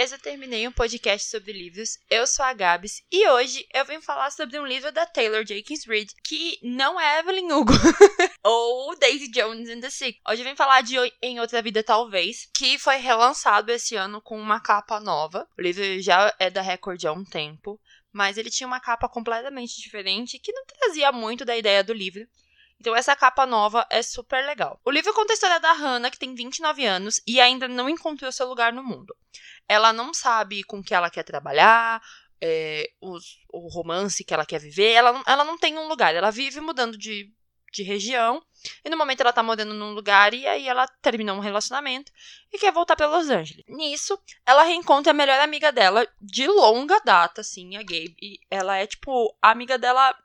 eu terminei um podcast sobre livros. Eu sou a Gabs e hoje eu vim falar sobre um livro da Taylor Jenkins Reid que não é Evelyn Hugo ou Daisy Jones and the Sick. Hoje eu vim falar de Em Outra Vida Talvez, que foi relançado esse ano com uma capa nova. O livro já é da Record há um tempo, mas ele tinha uma capa completamente diferente que não trazia muito da ideia do livro. Então essa capa nova é super legal. O livro conta a história da Hannah, que tem 29 anos e ainda não encontrou seu lugar no mundo. Ela não sabe com que ela quer trabalhar, é, os, o romance que ela quer viver. Ela, não, ela não tem um lugar, ela vive mudando de, de região. E no momento ela tá morando num lugar e aí ela terminou um relacionamento e quer voltar para Los Angeles. Nisso, ela reencontra a melhor amiga dela de longa data, assim, a Gabe. E ela é, tipo, amiga dela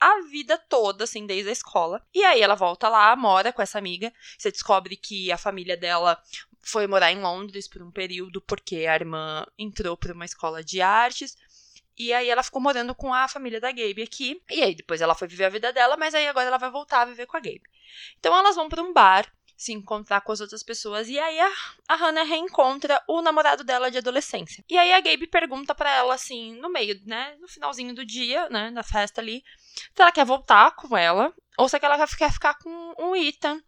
a vida toda, assim, desde a escola. E aí ela volta lá, mora com essa amiga. Você descobre que a família dela foi morar em Londres por um período porque a irmã entrou para uma escola de artes. E aí ela ficou morando com a família da Gabe aqui. E aí depois ela foi viver a vida dela, mas aí agora ela vai voltar a viver com a Gabe. Então elas vão para um bar se encontrar com as outras pessoas. E aí a, a Hannah reencontra o namorado dela de adolescência. E aí a Gabe pergunta para ela, assim, no meio, né? No finalzinho do dia, né? Da festa ali, se ela quer voltar com ela ou se ela quer ficar com o Ethan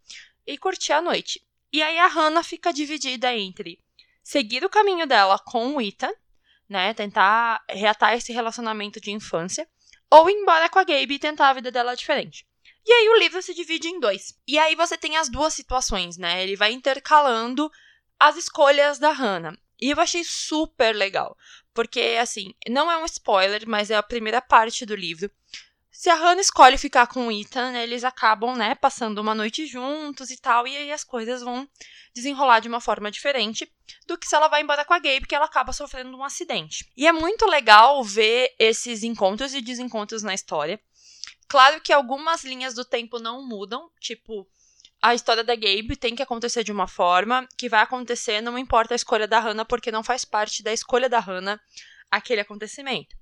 e curtir a noite. E aí a Hannah fica dividida entre seguir o caminho dela com o Ethan, né? Tentar reatar esse relacionamento de infância, ou ir embora com a Gabe e tentar a vida dela diferente. E aí o livro se divide em dois. E aí você tem as duas situações, né? Ele vai intercalando as escolhas da Hannah. E eu achei super legal. Porque, assim, não é um spoiler, mas é a primeira parte do livro. Se a Hannah escolhe ficar com o Ethan, eles acabam, né, passando uma noite juntos e tal, e aí as coisas vão desenrolar de uma forma diferente do que se ela vai embora com a Gabe, que ela acaba sofrendo um acidente. E é muito legal ver esses encontros e desencontros na história. Claro que algumas linhas do tempo não mudam, tipo, a história da Gabe tem que acontecer de uma forma, que vai acontecer, não importa a escolha da Hannah, porque não faz parte da escolha da Hannah aquele acontecimento.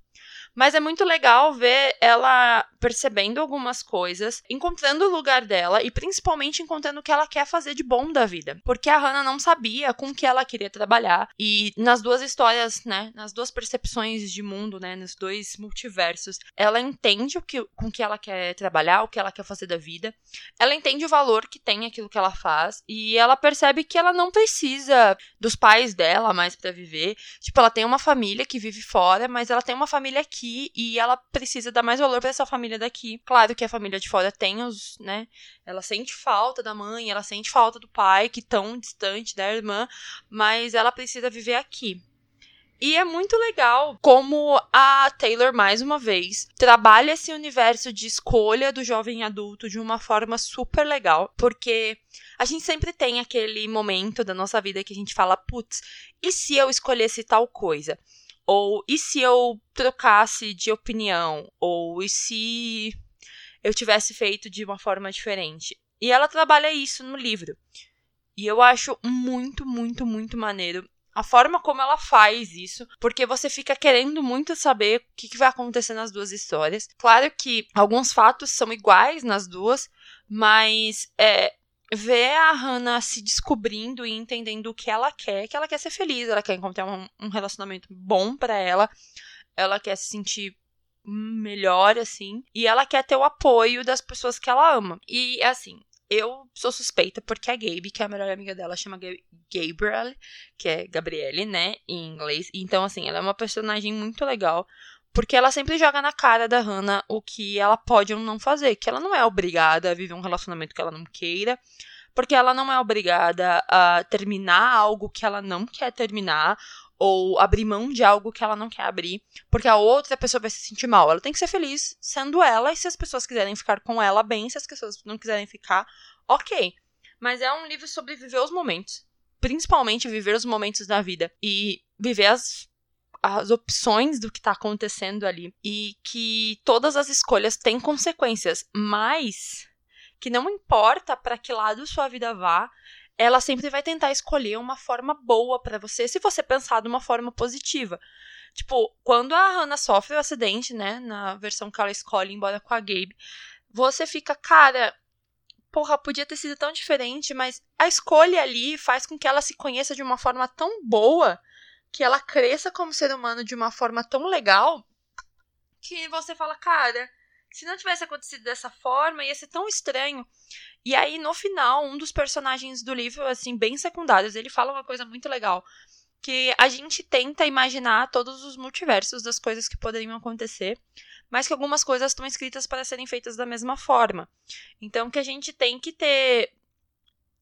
Mas é muito legal ver ela percebendo algumas coisas, encontrando o lugar dela e principalmente encontrando o que ela quer fazer de bom da vida. Porque a Hannah não sabia com que ela queria trabalhar. E nas duas histórias, né, nas duas percepções de mundo, né, nos dois multiversos, ela entende o que, com que ela quer trabalhar, o que ela quer fazer da vida. Ela entende o valor que tem aquilo que ela faz e ela percebe que ela não precisa dos pais dela mais para viver. Tipo, ela tem uma família que vive fora, mas ela tem uma família aqui aqui e ela precisa dar mais valor para essa família daqui. Claro que a família de fora tem os, né? Ela sente falta da mãe, ela sente falta do pai, que tão distante da irmã, mas ela precisa viver aqui. E é muito legal como a Taylor, mais uma vez, trabalha esse universo de escolha do jovem adulto de uma forma super legal, porque a gente sempre tem aquele momento da nossa vida que a gente fala, putz, e se eu escolhesse tal coisa? Ou e se eu trocasse de opinião? Ou e se eu tivesse feito de uma forma diferente? E ela trabalha isso no livro. E eu acho muito, muito, muito maneiro a forma como ela faz isso, porque você fica querendo muito saber o que, vai acontecer nas duas histórias. Claro que alguns fatos são iguais nas duas, mas é, ver a Hannah se descobrindo e entendendo o que ela quer, que ela quer ser feliz, ela quer encontrar um, um relacionamento bom para ela, ela quer se sentir melhor, assim, e ela quer ter o apoio das pessoas que ela ama. E, assim, eu sou suspeita porque a Gabe, que é a melhor amiga dela, chama Gabriel, que é Gabriele, né, em inglês. Então, assim, ela é uma personagem muito legal. Porque ela sempre joga na cara da Hannah o que ela pode ou não fazer. Que ela não é obrigada a viver um relacionamento que ela não queira. Porque ela não é obrigada a terminar algo que ela não quer terminar. Ou abrir mão de algo que ela não quer abrir. Porque a outra pessoa vai se sentir mal. Ela tem que ser feliz sendo ela. E se as pessoas quiserem ficar com ela, bem. Se as pessoas não quiserem ficar, ok. Mas é um livro sobre viver os momentos. Principalmente viver os momentos da vida. E viver as as opções do que está acontecendo ali e que todas as escolhas têm consequências, mas que não importa para que lado sua vida vá, ela sempre vai tentar escolher uma forma boa para você, se você pensar de uma forma positiva. Tipo, quando a Hannah sofre o acidente, né, na versão que ela escolhe embora com a Gabe, você fica, cara, porra, podia ter sido tão diferente, mas a escolha ali faz com que ela se conheça de uma forma tão boa que ela cresça como ser humano de uma forma tão legal que você fala, cara, se não tivesse acontecido dessa forma, ia ser tão estranho. E aí, no final, um dos personagens do livro, assim, bem secundários, ele fala uma coisa muito legal. Que a gente tenta imaginar todos os multiversos das coisas que poderiam acontecer, mas que algumas coisas estão escritas para serem feitas da mesma forma. Então, que a gente tem que ter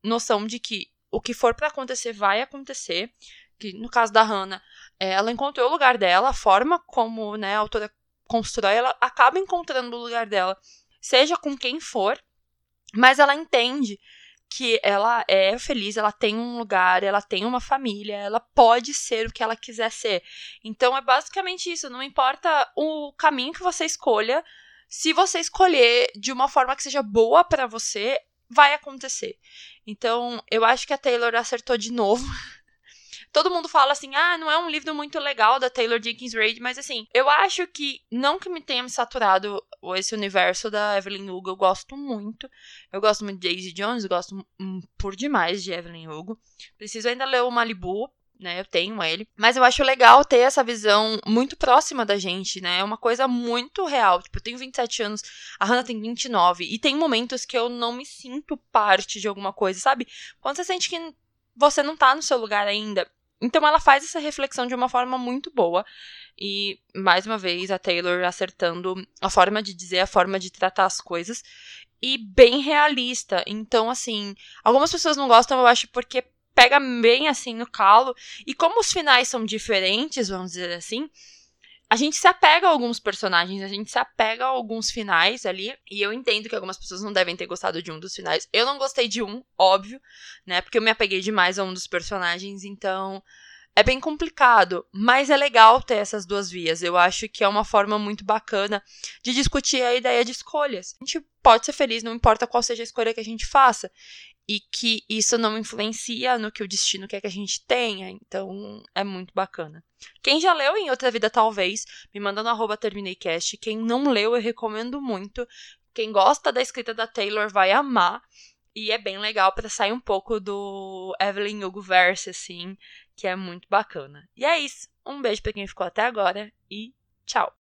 noção de que o que for para acontecer vai acontecer. Que no caso da Hannah, é, ela encontrou o lugar dela, a forma como né, a autora constrói, ela acaba encontrando o lugar dela, seja com quem for, mas ela entende que ela é feliz, ela tem um lugar, ela tem uma família, ela pode ser o que ela quiser ser. Então é basicamente isso, não importa o caminho que você escolha, se você escolher de uma forma que seja boa para você, vai acontecer. Então, eu acho que a Taylor acertou de novo Todo mundo fala assim, ah, não é um livro muito legal da Taylor Jenkins Reid, mas assim, eu acho que, não que me tenha me saturado esse universo da Evelyn Hugo, eu gosto muito. Eu gosto muito de Daisy Jones, gosto por demais de Evelyn Hugo. Preciso ainda ler o Malibu, né? Eu tenho ele. Mas eu acho legal ter essa visão muito próxima da gente, né? É uma coisa muito real. Tipo, eu tenho 27 anos, a Hannah tem 29. E tem momentos que eu não me sinto parte de alguma coisa, sabe? Quando você sente que você não tá no seu lugar ainda. Então ela faz essa reflexão de uma forma muito boa. E, mais uma vez, a Taylor acertando a forma de dizer, a forma de tratar as coisas. E bem realista. Então, assim, algumas pessoas não gostam, eu acho, porque pega bem assim no calo. E como os finais são diferentes, vamos dizer assim, a gente se apega a alguns personagens, a gente se apega a alguns finais ali. E eu entendo que algumas pessoas não devem ter gostado de um dos finais. Eu não gostei de um, óbvio, né? Porque eu me apeguei demais a um dos personagens, então é bem complicado, mas é legal ter essas duas vias. Eu acho que é uma forma muito bacana de discutir a ideia de escolhas. A gente pode ser feliz, não importa qual seja a escolha que a gente faça e que isso não influencia no que o destino quer que a gente tenha. Então, é muito bacana. Quem já leu em Outra Vida Talvez, me manda no arroba TermineiCast. Quem não leu, eu recomendo muito. Quem gosta da escrita da Taylor vai amar. E é bem legal para sair um pouco do Evelyn Hugo verse, assim, que é muito bacana. E é isso. Um beijo para quem ficou até agora e tchau!